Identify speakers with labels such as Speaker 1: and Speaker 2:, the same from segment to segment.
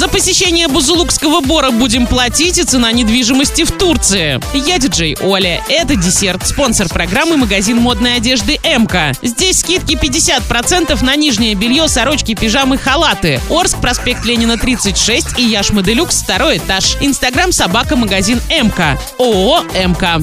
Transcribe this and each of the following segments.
Speaker 1: За посещение Бузулукского бора будем платить и цена недвижимости в Турции. Я диджей Оля. Это десерт. Спонсор программы магазин модной одежды МК. Здесь скидки 50% на нижнее белье, сорочки, пижамы, халаты. Орск, проспект Ленина 36 и Яшма Делюкс, второй этаж. Инстаграм собака магазин МК. ООО МК.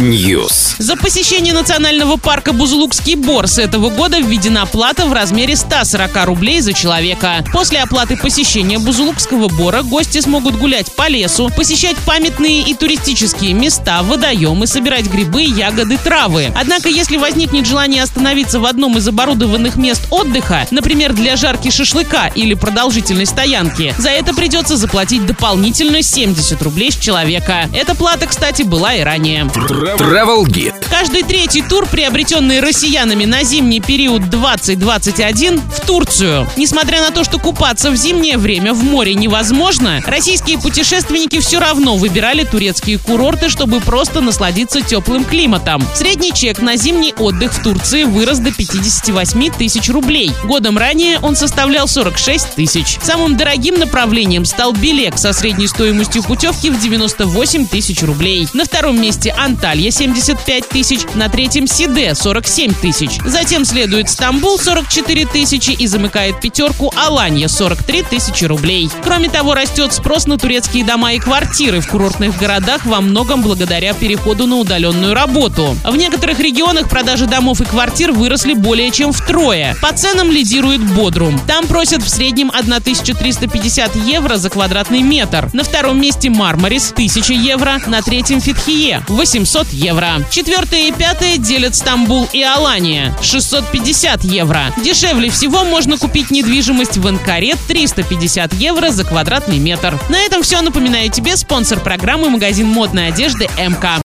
Speaker 2: News.
Speaker 1: За посещение национального парка Бузулукский бор с этого года введена плата в размере 140 рублей за человека. После оплаты посещения Бузулукского бора гости смогут гулять по лесу, посещать памятные и туристические места, водоемы, собирать грибы, ягоды, травы. Однако, если возникнет желание остановиться в одном из оборудованных мест отдыха, например, для жарки шашлыка или продолжительной стоянки, за это придется заплатить дополнительно 70 рублей с человека. Эта плата, кстати, была и ранее.
Speaker 2: Travel Guide.
Speaker 1: Каждый третий тур, приобретенный россиянами на зимний период 2021 в Турцию. Несмотря на то, что купаться в зимнее время в море невозможно, российские путешественники все равно выбирали турецкие курорты, чтобы просто насладиться теплым климатом. Средний чек на зимний отдых в Турции вырос до 58 тысяч рублей. Годом ранее он составлял 46 тысяч. Самым дорогим направлением стал Белек со средней стоимостью путевки в 98 тысяч рублей. На втором месте Анталья 75 тысяч, на третьем Сиде 47 тысяч. Затем следует Стамбул 44 тысячи и замыкает пятерку Аланья 43 тысячи рублей. Кроме того, растет спрос на турецкие дома и квартиры в курортных городах во многом благодаря переходу на удаленную работу. В некоторых регионах продажи домов и квартир выросли более чем втрое. По ценам лидирует Бодрум. Там просят в среднем 1350 евро за квадратный метр. На втором месте Мармарис 1000 евро, на третьем Фитхие 800 евро. Четвертое и пятое делят Стамбул и Алания 650 евро. Дешевле всего можно купить недвижимость в Анкаре 350 евро за квадратный метр. На этом все. Напоминаю тебе спонсор программы магазин модной одежды МК.